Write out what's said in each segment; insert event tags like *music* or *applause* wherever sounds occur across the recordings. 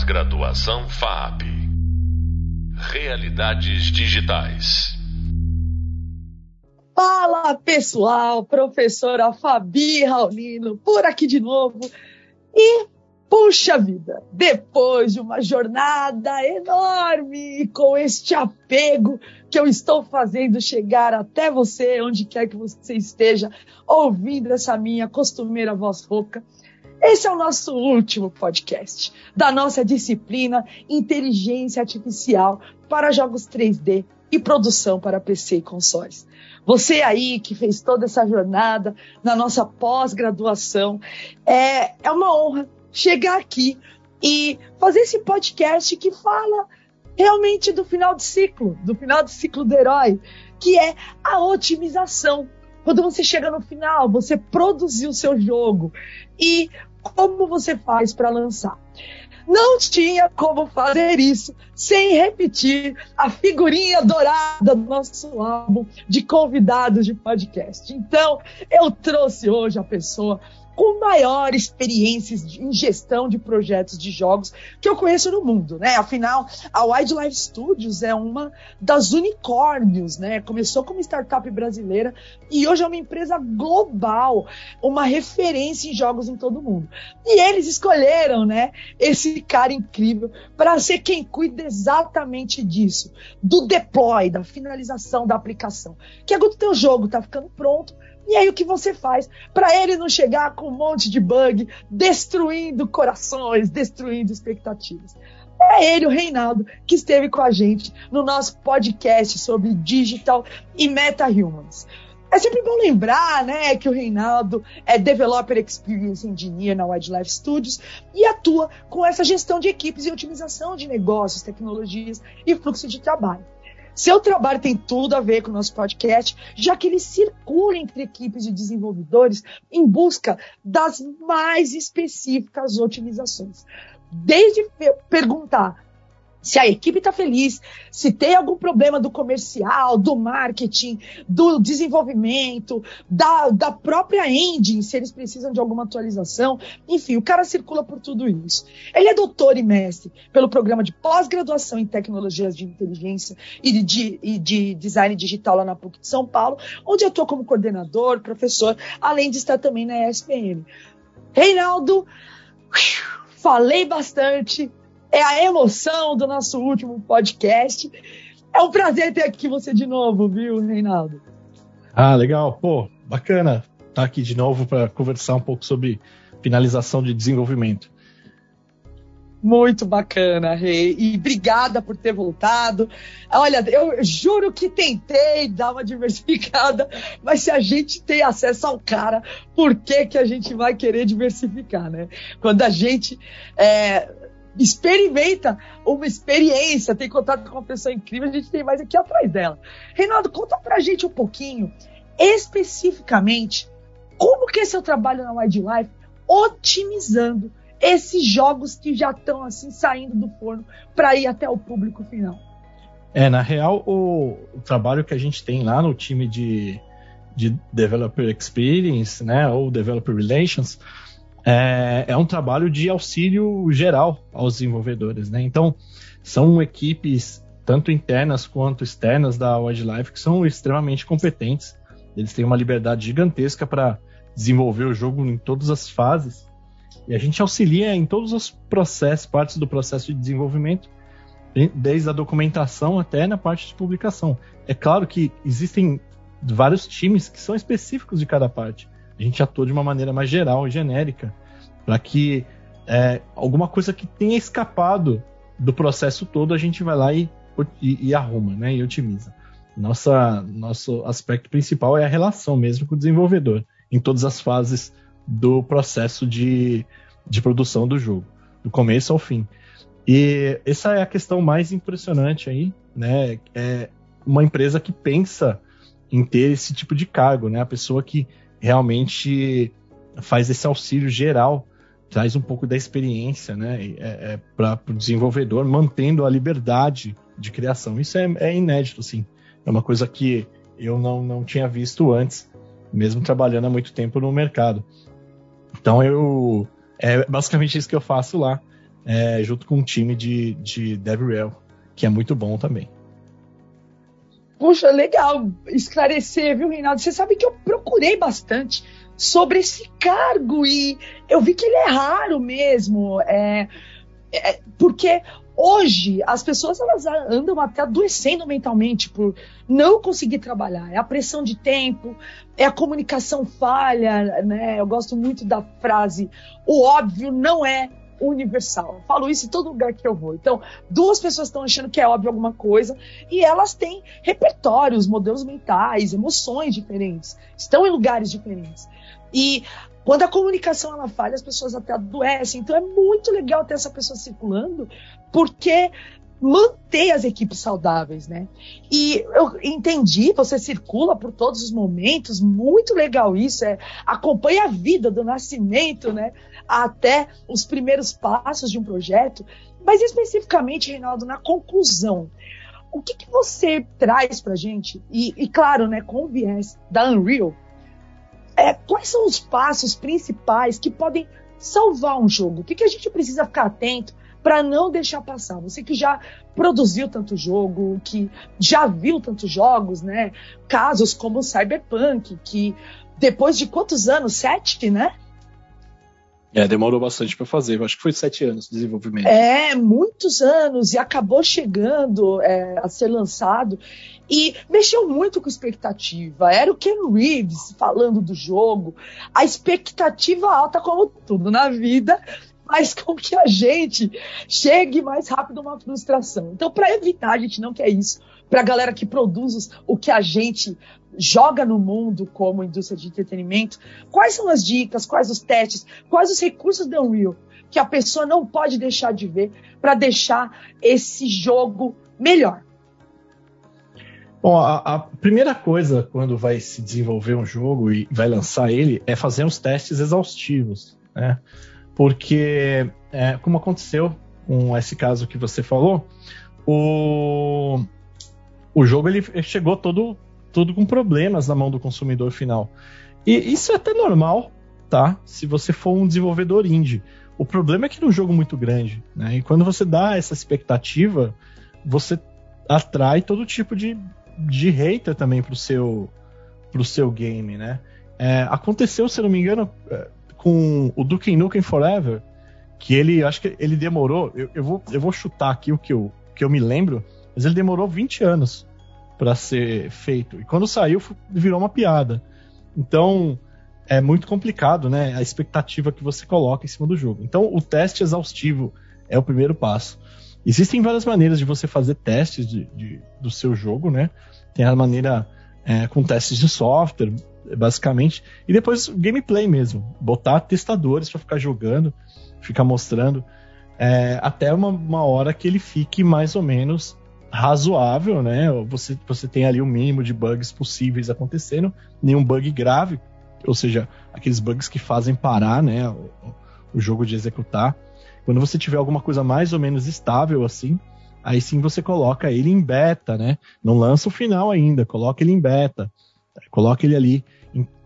Pós-graduação FAP. Realidades digitais. Fala pessoal, professora Fabi Raulino, por aqui de novo. E puxa vida, depois de uma jornada enorme com este apego que eu estou fazendo chegar até você, onde quer que você esteja, ouvindo essa minha costumeira voz rouca. Esse é o nosso último podcast da nossa disciplina Inteligência Artificial para Jogos 3D e Produção para PC e Consoles. Você aí que fez toda essa jornada na nossa pós-graduação, é, é uma honra chegar aqui e fazer esse podcast que fala realmente do final de ciclo, do final de ciclo do herói, que é a otimização. Quando você chega no final, você produziu o seu jogo e como você faz para lançar. Não tinha como fazer isso sem repetir a figurinha dourada do nosso álbum de convidados de podcast. Então, eu trouxe hoje a pessoa com maior experiência em gestão de projetos de jogos que eu conheço no mundo, né? Afinal, a Wildlife Studios é uma das unicórnios, né? Começou como startup brasileira e hoje é uma empresa global, uma referência em jogos em todo o mundo. E eles escolheram, né, esse cara incrível para ser quem cuida exatamente disso, do deploy, da finalização da aplicação. Que é quando o teu jogo tá ficando pronto, e aí o que você faz para ele não chegar com um monte de bug, destruindo corações, destruindo expectativas? É ele, o Reinaldo, que esteve com a gente no nosso podcast sobre digital e meta-humans. É sempre bom lembrar, né, que o Reinaldo é Developer Experience Engineer na Wildlife Studios e atua com essa gestão de equipes e otimização de negócios, tecnologias e fluxo de trabalho. Seu trabalho tem tudo a ver com o nosso podcast, já que ele circula entre equipes de desenvolvedores em busca das mais específicas otimizações. Desde perguntar se a equipe está feliz, se tem algum problema do comercial, do marketing, do desenvolvimento, da, da própria engine, se eles precisam de alguma atualização. Enfim, o cara circula por tudo isso. Ele é doutor e mestre pelo programa de pós-graduação em tecnologias de inteligência e de, e de design digital lá na PUC de São Paulo, onde atua como coordenador, professor, além de estar também na ESPM. Reinaldo, falei bastante, é a emoção do nosso último podcast. É um prazer ter aqui você de novo, viu, Reinaldo? Ah, legal. Pô, bacana estar aqui de novo para conversar um pouco sobre finalização de desenvolvimento. Muito bacana, Rei. E obrigada por ter voltado. Olha, eu juro que tentei dar uma diversificada, *laughs* mas se a gente tem acesso ao cara, por que, que a gente vai querer diversificar, né? Quando a gente é, experimenta uma experiência, tem contato com uma pessoa incrível, a gente tem mais aqui atrás dela. Reinaldo, conta pra gente um pouquinho, especificamente, como que é seu trabalho na Wildlife otimizando esses jogos que já estão assim saindo do forno para ir até o público final. É, na real, o, o, trabalho que a gente tem lá no time de, de Developer Experience, né, ou Developer Relations, é, é um trabalho de auxílio geral aos desenvolvedores, né? Então, são equipes tanto internas quanto externas da Wildlife que são extremamente competentes. Eles têm uma liberdade gigantesca para desenvolver o jogo em todas as fases. E a gente auxilia em todos os processos, partes do processo de desenvolvimento, desde a documentação até na parte de publicação. É claro que existem vários times que são específicos de cada parte a gente atua de uma maneira mais geral e genérica, para que é, alguma coisa que tenha escapado do processo todo a gente vai lá e, e, e arruma, né, e otimiza. Nossa, nosso aspecto principal é a relação mesmo com o desenvolvedor, em todas as fases do processo de, de produção do jogo, do começo ao fim. E essa é a questão mais impressionante aí, né? É uma empresa que pensa em ter esse tipo de cargo, né? A pessoa que realmente faz esse auxílio geral, traz um pouco da experiência né, é, é, para o desenvolvedor, mantendo a liberdade de criação. Isso é, é, inédito, sim. É uma coisa que eu não, não tinha visto antes, mesmo trabalhando há muito tempo no mercado. Então eu é basicamente isso que eu faço lá. é, junto com um time de, de DevRel, que é muito bom também. Puxa, legal esclarecer, viu, Reinaldo? Você sabe que eu procurei bastante sobre esse cargo e eu vi que ele é raro mesmo. É, é, porque hoje as pessoas elas andam até adoecendo mentalmente por não conseguir trabalhar. É a pressão de tempo, é a comunicação falha, né? Eu gosto muito da frase: o óbvio não é universal. Falo isso em todo lugar que eu vou. Então, duas pessoas estão achando que é óbvio alguma coisa e elas têm repertórios, modelos mentais, emoções diferentes, estão em lugares diferentes. E quando a comunicação ela falha, as pessoas até adoecem. Então é muito legal ter essa pessoa circulando, porque manter as equipes saudáveis, né? E eu entendi, você circula por todos os momentos, muito legal isso, é acompanha a vida do nascimento, né? Até os primeiros passos de um projeto, mas especificamente, Reinaldo, na conclusão. O que, que você traz para gente? E, e, claro, né, com o viés da Unreal, é, quais são os passos principais que podem salvar um jogo? O que, que a gente precisa ficar atento para não deixar passar. Você que já produziu tanto jogo, que já viu tantos jogos, né? Casos como o Cyberpunk, que depois de quantos anos? Sete, né? É, demorou bastante para fazer. Acho que foi sete anos de desenvolvimento. É, muitos anos e acabou chegando é, a ser lançado e mexeu muito com expectativa. Era o Ken Reeves falando do jogo, a expectativa alta como tudo na vida faz com que a gente chegue mais rápido a uma frustração. Então, para evitar, a gente não quer isso. Para a galera que produz o que a gente joga no mundo como indústria de entretenimento, quais são as dicas, quais os testes, quais os recursos da Unreal que a pessoa não pode deixar de ver para deixar esse jogo melhor? Bom, a, a, primeira coisa quando vai se desenvolver um jogo e vai lançar ele é fazer os testes exaustivos, né? porque, é, como aconteceu com esse caso que você falou, o, o jogo ele chegou todo, todo com problemas na mão do consumidor final. E isso é até normal, tá? Se você for um desenvolvedor indie. O problema é que no jogo muito grande, né? E quando você dá essa expectativa, você atrai todo tipo de, de hater também pro seu, pro seu game, né? É, aconteceu, se não me engano, é, com o Duke Nukem Forever, que ele, acho que ele demorou, eu, eu, vou, eu vou chutar aqui o que eu, que eu me lembro, mas ele demorou 20 anos para ser feito. E quando saiu, virou uma piada. Então, é muito complicado, né? A expectativa que você coloca em cima do jogo. Então, o teste exaustivo é o primeiro passo. Existem várias maneiras de você fazer testes de, de do seu jogo, né? Tem a maneira é, com testes de software, basicamente. E depois gameplay mesmo. Botar testadores para ficar jogando, ficar mostrando. É, até uma, uma hora que ele fique mais ou menos razoável, né? Você, você tem ali o mínimo de bugs possíveis acontecendo, nenhum bug grave, ou seja, aqueles bugs que fazem parar, né? O, o jogo de executar. Quando você tiver alguma coisa mais ou menos estável assim, aí sim você coloca ele em beta, né? Não lança o final ainda, coloca ele em beta, coloca ele ali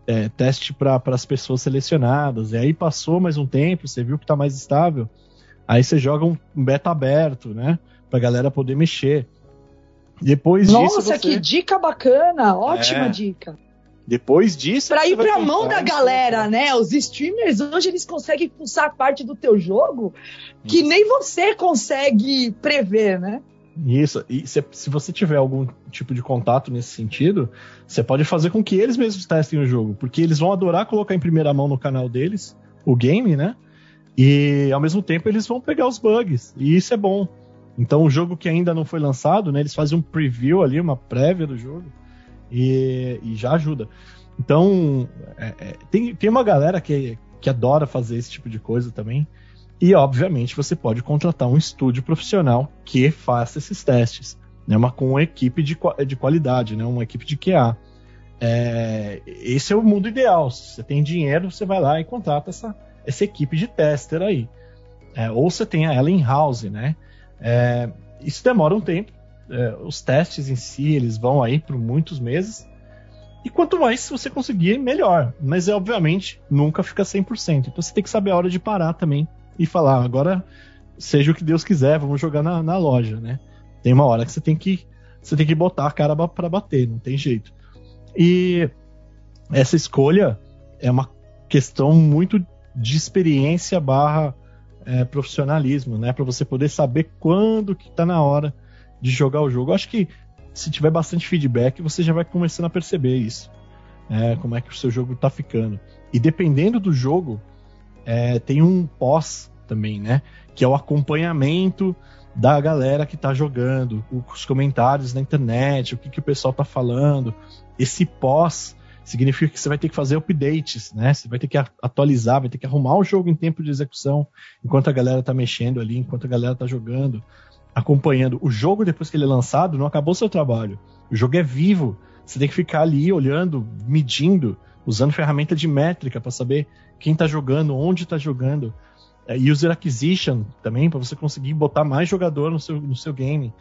é, teste para as pessoas selecionadas. E aí passou mais um tempo, você viu que está mais estável. Aí você joga um beta aberto, né? Pra galera poder mexer. Depois Nossa, disso. Nossa, você... que dica bacana! Ótima é. dica. Depois disso. Pra ir pra mão da galera, né? Os streamers hoje eles conseguem pulsar parte do teu jogo que Isso. nem você consegue prever, né? Isso. E se, se, você tiver algum tipo de contato nesse sentido, você pode fazer com que eles mesmos testem o jogo, porque eles vão adorar colocar em primeira mão no canal deles o game, né? E ao mesmo tempo eles vão pegar os bugs. E isso é bom. Então o jogo que ainda não foi lançado, né? Eles fazem um preview ali, uma prévia do jogo. E, e já ajuda. Então, é, é, tem, tem uma galera que, que adora fazer esse tipo de coisa também. E, obviamente, você pode contratar um estúdio profissional que faça esses testes, né? uma, com uma equipe de, de qualidade, né? uma equipe de QA. É, esse é o mundo ideal. Se você tem dinheiro, você vai lá e contrata essa, essa equipe de tester aí. É, ou você tem ela in-house, né? É, isso demora um tempo. É, os testes em si, eles vão aí por muitos meses. E quanto mais você conseguir, melhor. Mas, é, obviamente, nunca fica 100%. Então você tem que saber a hora de parar também e falar, agora seja o que Deus quiser, vamos jogar na, na loja, né? Tem uma hora que você tem que você tem que botar a cara para bater, não tem jeito. E essa escolha é uma questão muito de experiência barra é, profissionalismo, né? Para você poder saber quando que tá na hora de jogar o jogo. Eu acho que se tiver bastante feedback, você já vai começando a perceber isso. É, como é que o seu jogo tá ficando. E dependendo do jogo, é, tem um pós também, né? Que é o acompanhamento da galera que tá jogando, os comentários na internet, o que, que o pessoal tá falando. Esse pós significa que você vai ter que fazer updates, né? Você vai ter que atualizar, vai ter que arrumar o jogo em tempo de execução, enquanto a galera tá mexendo ali, enquanto a galera tá jogando, acompanhando. O jogo, depois que ele é lançado, não acabou seu trabalho. O jogo é vivo. Você tem que ficar ali olhando, medindo, usando ferramenta de métrica para saber quem tá jogando, onde tá jogando. É, user acquisition também, para você conseguir botar mais jogador no seu, no seu game.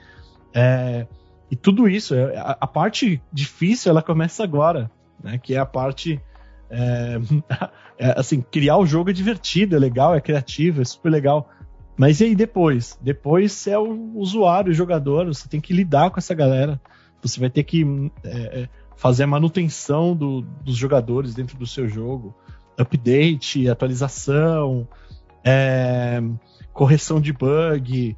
É, e tudo isso, é, a, a parte difícil, ela começa agora né? Que é a parte é, *laughs* é, assim, criar o jogo é divertido, é legal, é criativo, é super legal. Mas e aí depois? Depois é o usuário, o jogador, você tem que lidar com essa galera. Você vai ter que é, é, fazer a manutenção do, dos jogadores dentro do seu jogo. Update, atualização, é, correção de bug,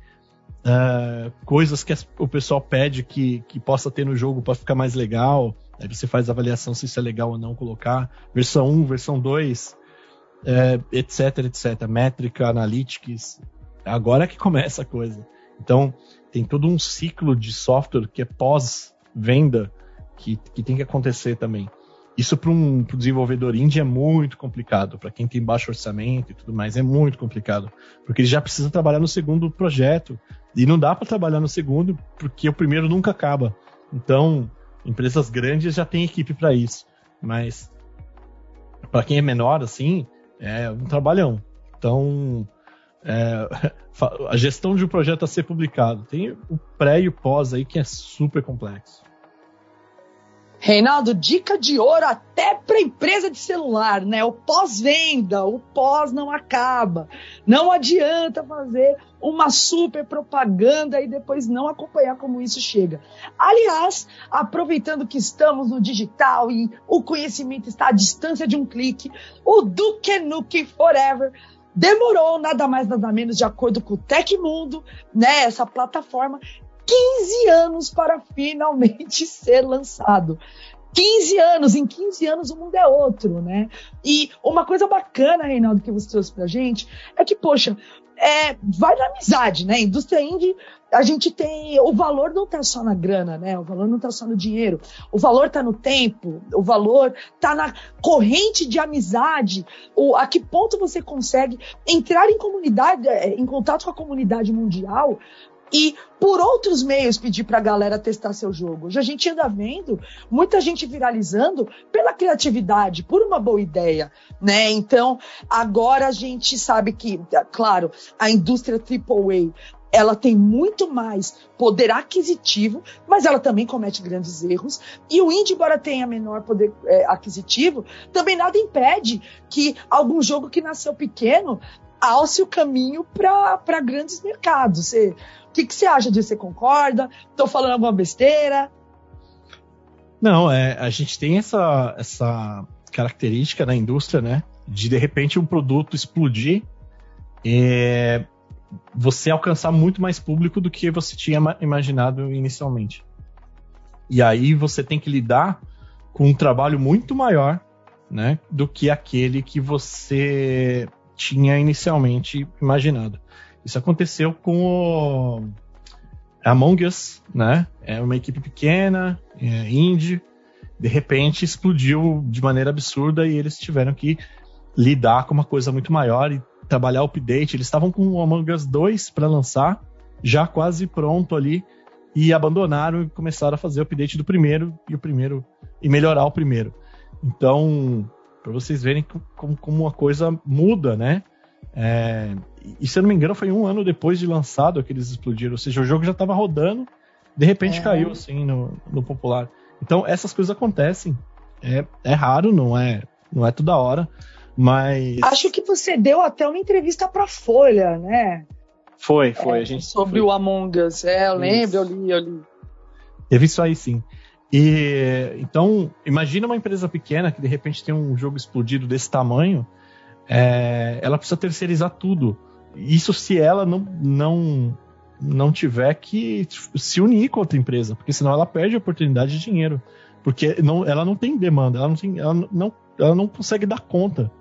é, coisas que o pessoal pede que, que possa ter no jogo para ficar mais legal. Aí você faz a avaliação se isso é legal ou não colocar. Versão 1, versão 2, é, etc, etc. Métrica, analytics. Agora é que começa a coisa. Então, tem todo um ciclo de software que é pós-venda que, que tem que acontecer também. Isso para um pro desenvolvedor indie é muito complicado. Para quem tem baixo orçamento e tudo mais, é muito complicado. Porque ele já precisa trabalhar no segundo projeto. E não dá para trabalhar no segundo, porque o primeiro nunca acaba. Então, Empresas grandes já têm equipe para isso, mas para quem é menor, assim, é um trabalhão. Então, é, *laughs* a gestão de um projeto a ser publicado tem o pré e o pós aí que é super complexo. Reinaldo, dica de ouro até para empresa de celular, né? O pós-venda, o pós não acaba. Não adianta fazer uma super propaganda e depois não acompanhar como isso chega. Aliás, aproveitando que estamos no digital e o conhecimento está à distância de um clique, o Duke Nukem Forever demorou nada mais nada menos de acordo com o Tecmundo, né, essa plataforma, 15 anos para finalmente *laughs* ser lançado. 15 anos, em 15 anos o mundo é outro, né? E uma coisa bacana, Reinaldo, que você trouxe pra gente, é que, poxa, é, vai na amizade, né? Indústria indie, a gente tem. O valor não tá só na grana, né? O valor não tá só no dinheiro. O valor tá no tempo, o valor tá na corrente de amizade. O, a que ponto você consegue entrar em comunidade, é, em contato com a comunidade mundial e por outros meios pedir para a galera testar seu jogo. Já a gente anda vendo muita gente viralizando pela criatividade, por uma boa ideia, né? Então, agora a gente sabe que, claro, a indústria AAA ela tem muito mais poder aquisitivo, mas ela também comete grandes erros. E o indie, embora tenha menor poder é, aquisitivo, também nada impede que algum jogo que nasceu pequeno alce o caminho para grandes mercados. Você, que, que você acha disso? Você concorda? Estou falando alguma besteira? Não, é, a gente tem essa, essa característica na indústria, né? De de repente um produto explodir e você alcançar muito mais público do que você tinha imaginado inicialmente. E aí você tem que lidar com um trabalho muito maior, né, do que aquele que você tinha inicialmente imaginado. Isso aconteceu com o Among Us, né? É uma equipe pequena, é, indie, de repente explodiu de maneira absurda e eles tiveram que lidar com uma coisa muito maior e trabalhar o update. Eles estavam com o Among Us 2 para lançar, já quase pronto ali, e abandonaram e começaram a fazer o update do primeiro e o primeiro e melhorar o primeiro. Então, para vocês verem como, como a coisa muda, né? É, e se eu não me engano, foi um ano depois de lançado que eles explodiram. Ou seja, o jogo já estava rodando, de repente é. caiu assim no, no popular. Então essas coisas acontecem. É, é raro, não é, não é toda hora, mas. Acho que você deu até uma entrevista para Folha, né? Foi, foi. É, a gente sobre foi. o Among Us. É, eu lembro, eu li, eu li. Teve isso aí sim. E então, imagina uma empresa pequena que de repente tem um jogo explodido desse tamanho, é, ela precisa terceirizar tudo. Isso se ela não, não, não tiver que se unir com outra empresa, porque senão ela perde a oportunidade de dinheiro. Porque não, ela não tem demanda, ela não, tem, ela não, ela não consegue dar conta.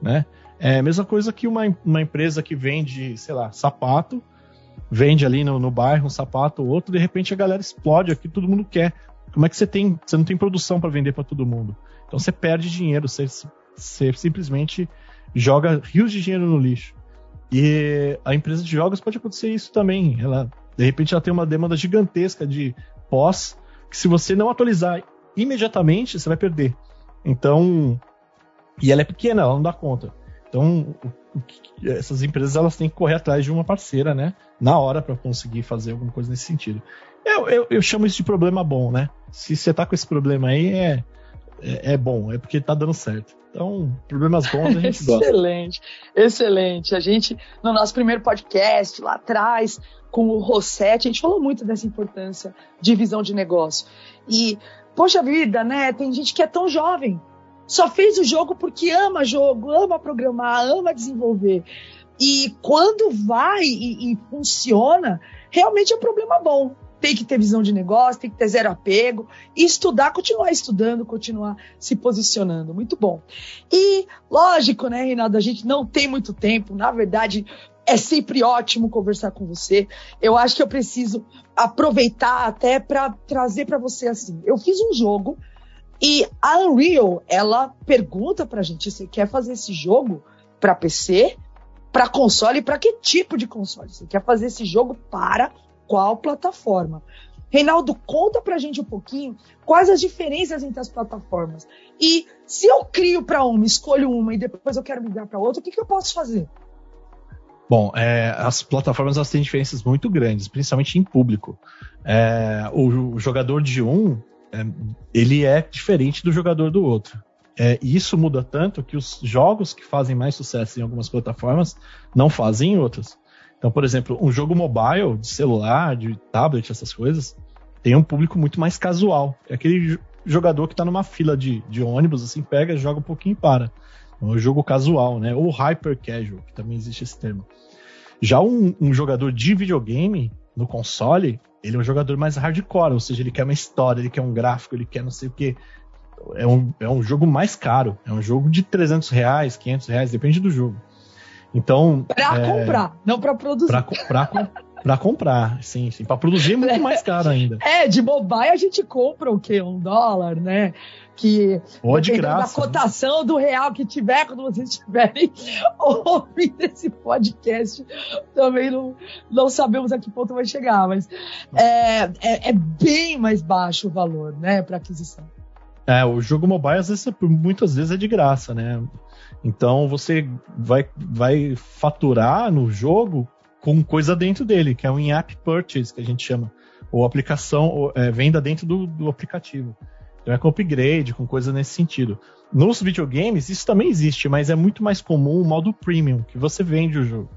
Né? É a mesma coisa que uma, uma empresa que vende, sei lá, sapato, vende ali no, no bairro um sapato ou outro, de repente a galera explode aqui, todo mundo quer. Como é que você tem, você não tem produção para vender para todo mundo? Então você perde dinheiro, você, você simplesmente joga rios de dinheiro no lixo. E a empresa de jogos pode acontecer isso também. Ela, de repente, ela tem uma demanda gigantesca de pós, que se você não atualizar imediatamente, você vai perder. Então, e ela é pequena, ela não dá conta. Então, essas empresas elas têm que correr atrás de uma parceira, né? Na hora para conseguir fazer alguma coisa nesse sentido. Eu, eu, eu, chamo isso de problema bom, né? Se você tá com esse problema aí, é, é, é bom, é porque tá dando certo. Então, problemas bons a gente *laughs* gosta. Excelente, excelente. A gente, no nosso primeiro podcast, lá atrás, com o Rossetti, a gente falou muito dessa importância de visão de negócio. E, poxa vida, né? Tem gente que é tão jovem, só fez o jogo porque ama jogo, ama programar, ama desenvolver. E quando vai e, e funciona, realmente é um problema bom tem que ter visão de negócio, tem que ter zero apego, e estudar, continuar estudando, continuar se posicionando. Muito bom. E, lógico, né, Reinaldo, a gente não tem muito tempo, na verdade, é sempre ótimo conversar com você. Eu acho que eu preciso aproveitar até para trazer para você assim. Eu fiz um jogo e a Unreal, ela pergunta pra gente: você quer fazer esse jogo para PC, para console para que tipo de console? Você quer fazer esse jogo para qual plataforma? Reinaldo, conta pra gente um pouquinho quais as diferenças entre as plataformas. E se eu crio para uma, escolho uma e depois eu quero migrar para outra, o que, que eu posso fazer? Bom, é, as plataformas elas têm diferenças muito grandes, principalmente em público. É, o, o, jogador de um, é, ele é diferente do jogador do outro. É, e isso muda tanto que os jogos que fazem mais sucesso em algumas plataformas não fazem em outras. Então, por exemplo, um jogo mobile, de celular, de tablet, essas coisas, tem um público muito mais casual. É aquele jogador que está numa fila de, de ônibus, assim, pega, joga um pouquinho e para. É um jogo casual, né? Ou hyper casual, que também existe esse termo. Já um, um jogador de videogame, no console, ele é um jogador mais hardcore, ou seja, ele quer uma história, ele quer um gráfico, ele quer não sei o que. É um, é um jogo mais caro, é um jogo de 300 reais, 500 reais, depende do jogo. Então. Pra é, comprar, não pra produzir. Pra, pra, pra comprar, sim, sim. Pra produzir é muito é, *laughs* mais caro ainda. É, de mobile a gente compra o quê? Um dólar, né? Que Ou de graça, da cotação né? do real que tiver quando vocês estiverem *laughs* ouvindo esse podcast, também não, não sabemos a que ponto vai chegar, mas é, é, é bem mais baixo o valor, né, para aquisição. É, o jogo mobile às vezes, muitas vezes é de graça, né? Então você vai, vai faturar no jogo com coisa dentro dele, que é um in-app purchase, que a gente chama. Ou aplicação, ou, é, venda dentro do, do aplicativo. Então é com upgrade, com coisa nesse sentido. Nos videogames, isso também existe, mas é muito mais comum o modo premium, que você vende o jogo.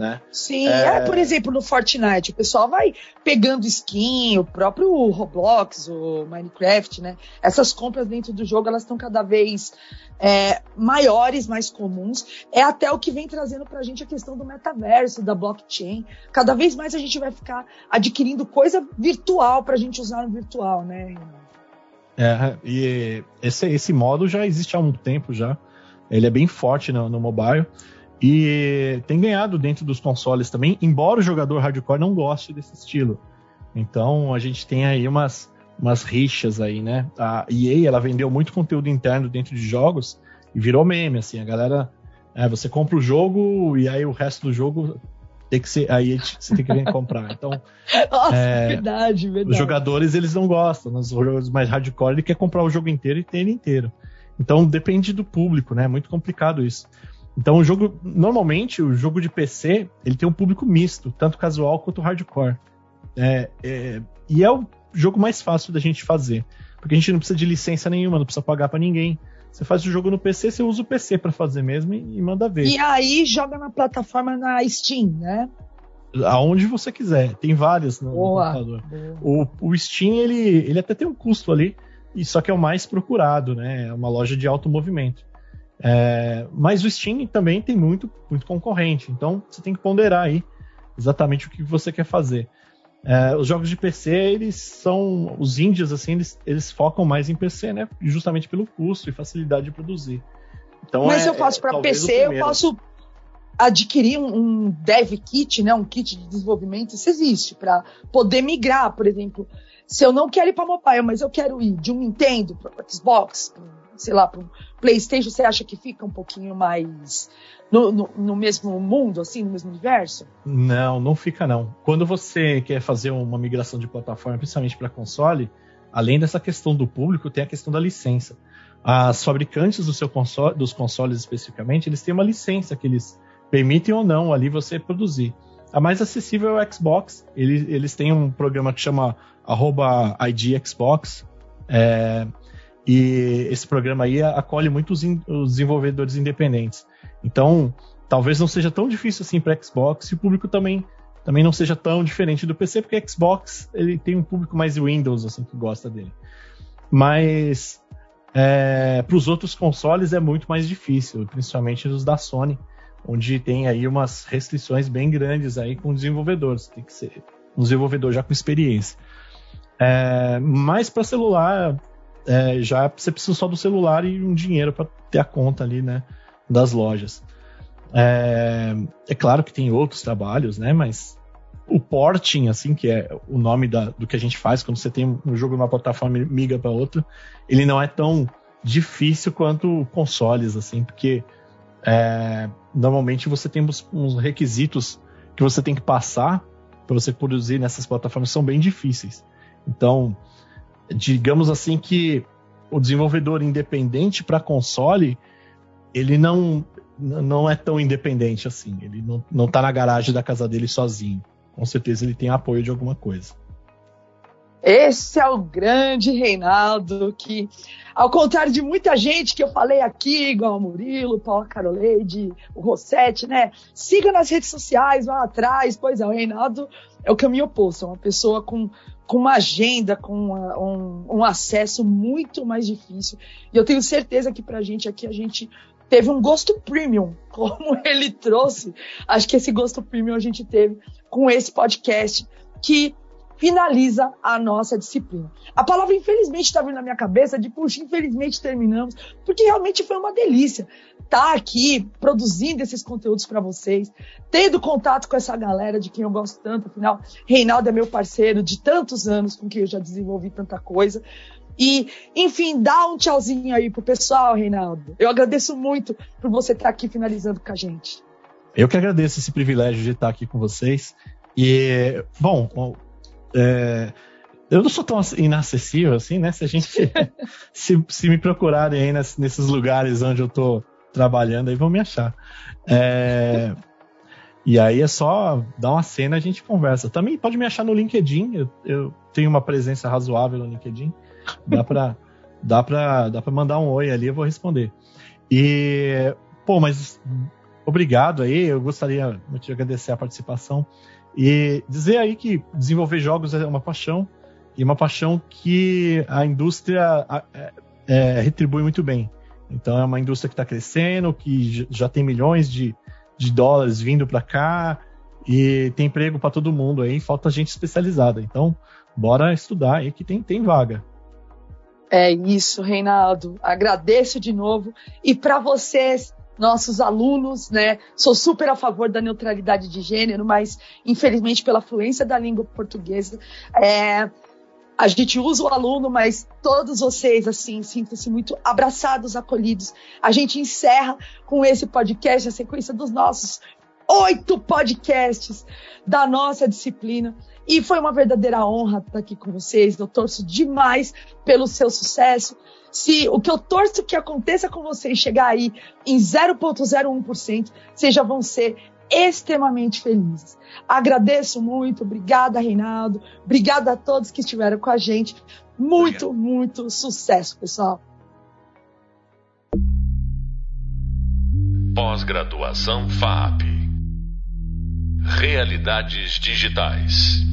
Né? Sim, é... é... por exemplo, no Fortnite, o pessoal vai pegando skin, o próprio Roblox, o Minecraft, né? Essas compras dentro do jogo, elas estão cada vez é, maiores, mais comuns. É até o que vem trazendo pra gente a questão do metaverso, da blockchain. Cada vez mais a gente vai ficar adquirindo coisa virtual pra gente usar no virtual, né? É, e esse, esse modo já existe há um tempo já. Ele é bem forte no, no mobile. E tem ganhado dentro dos consoles também, embora o jogador hardcore não goste desse estilo. Então a gente tem aí umas, umas rixas aí, né? A EA ela vendeu muito conteúdo interno dentro de jogos e virou meme, assim, a galera. É, você compra o jogo e aí o resto do jogo tem que ser. Aí você tem que vir comprar. Então. *laughs* Nossa, é, verdade, verdade. Os jogadores eles não gostam. Os jogadores mais hardcore ele quer comprar o jogo inteiro e ter ele inteiro. Então depende do público, né? É muito complicado isso. Então o jogo, normalmente, o jogo de PC, ele tem um público misto, tanto casual quanto hardcore. É, é, e é o jogo mais fácil da gente fazer, porque a gente não precisa de licença nenhuma, não precisa pagar para ninguém. Você faz o jogo no PC, você usa o PC para fazer mesmo e, e, manda ver. E aí joga na plataforma na Steam, né? aonde você quiser. Tem várias no, boa, computador. Boa. O, o Steam, ele, ele até tem um custo ali, e só que é o mais procurado, né? É uma loja de alto movimento. É, mas o Steam também tem muito, muito concorrente, então você tem que ponderar aí exatamente o que você quer fazer. É, os jogos de PC, eles são. Os índios, assim, eles, eles focam mais em PC, né? Justamente pelo custo e facilidade de produzir. Então, Mas é, eu faço para PC, eu posso adquirir um, um, dev kit, né? Um kit de desenvolvimento, isso existe, para poder migrar, por exemplo. Se eu não quero ir para mobile, mas eu quero ir de um Nintendo para Xbox, sei lá, para um PlayStation, você acha que fica um pouquinho mais no, no, no, mesmo mundo, assim, no mesmo universo? Não, não fica não. Quando você quer fazer uma migração de plataforma, principalmente para console, além dessa questão do público, tem a questão da licença. As fabricantes do seu console, dos consoles especificamente, eles têm uma licença que eles permitem ou não ali você produzir. A mais acessível é o Xbox. Eles, eles têm um programa que chama @idxbox. É, e esse programa aí acolhe muitos os desenvolvedores independentes. Então, talvez não seja tão difícil assim para Xbox e o público também também não seja tão diferente do PC, porque Xbox ele tem um público mais Windows assim que gosta dele. Mas é, para os outros consoles é muito mais difícil, principalmente os da Sony, onde tem aí umas restrições bem grandes aí com desenvolvedores. Tem que ser um desenvolvedor já com experiência. É, mas para celular, é, já você precisa só do celular e um dinheiro para ter a conta ali, né? das lojas. É, é, claro que tem outros trabalhos, né? Mas o porting, assim, que é o nome da, do que a gente faz quando você tem um jogo numa plataforma migra para outra, ele não é tão difícil quanto consoles, assim, porque é, normalmente você tem uns, uns, requisitos que você tem que passar para você produzir nessas plataformas são bem difíceis. Então, digamos assim que o desenvolvedor independente para console ele não não é tão independente assim. Ele não, não tá na garagem da casa dele sozinho. Com certeza ele tem apoio de alguma coisa. Esse é o grande Reinaldo, que, ao contrário de muita gente que eu falei aqui, igual o Murilo, Paula Caroleide, o Rossetti, né? Siga nas redes sociais, vá atrás. Pois é, o Reinaldo é o caminho oposto, é uma pessoa com, com uma agenda, com uma, um, um acesso muito mais difícil. E eu tenho certeza que pra gente aqui, a gente teve um gosto premium, *laughs* como ele trouxe. Acho que esse gosto premium a gente teve com esse podcast que finaliza a nossa disciplina. A palavra infelizmente está vindo na minha cabeça de puxa, infelizmente terminamos, porque realmente foi uma delícia estar tá aqui produzindo esses conteúdos para vocês, tendo contato com essa galera de quem eu gosto tanto, afinal, Reinaldo é meu parceiro de tantos anos com quem eu já desenvolvi tanta coisa. E, enfim, dá um tchauzinho aí pro pessoal, Reinaldo. Eu agradeço muito por você estar aqui finalizando com a gente. Eu que agradeço esse privilégio de estar aqui com vocês. E, bom, é, eu não sou tão inacessível assim, né? Se a gente *laughs* se, se me procurarem aí nesses lugares onde eu estou trabalhando, aí vão me achar. É, e aí é só dar uma cena a gente conversa. Também pode me achar no LinkedIn, eu, eu tenho uma presença razoável no LinkedIn. Dá pra, *laughs* dá pra, dá pra mandar um oi ali, eu vou responder. E, pô, mas obrigado aí, eu gostaria muito de agradecer a participação e dizer aí que desenvolver jogos é uma paixão e uma paixão que a indústria é, é, retribui muito bem. Então é uma indústria que está crescendo, que já tem milhões de, de dólares vindo para cá e tem emprego para todo mundo aí, falta gente especializada. Então, bora estudar aí que tem, tem vaga. É isso, Reinaldo. Agradeço de novo. E para vocês, nossos alunos, né? Sou super a favor da neutralidade de gênero, mas infelizmente pela fluência da língua portuguesa, é, a gente usa o aluno, mas todos vocês, assim, sintam-se muito abraçados, acolhidos. A gente encerra com esse podcast, a sequência dos nossos oito podcasts da nossa disciplina. E foi uma verdadeira honra estar aqui com vocês. Eu torço demais pelo seu sucesso. Se o que eu torço que aconteça com vocês chegar aí em 0,01%, vocês já vão ser extremamente felizes. Agradeço muito, obrigada, Reinaldo, obrigada a todos que estiveram com a gente. Muito, Obrigado. muito sucesso, pessoal. Pós-graduação FAP Realidades digitais.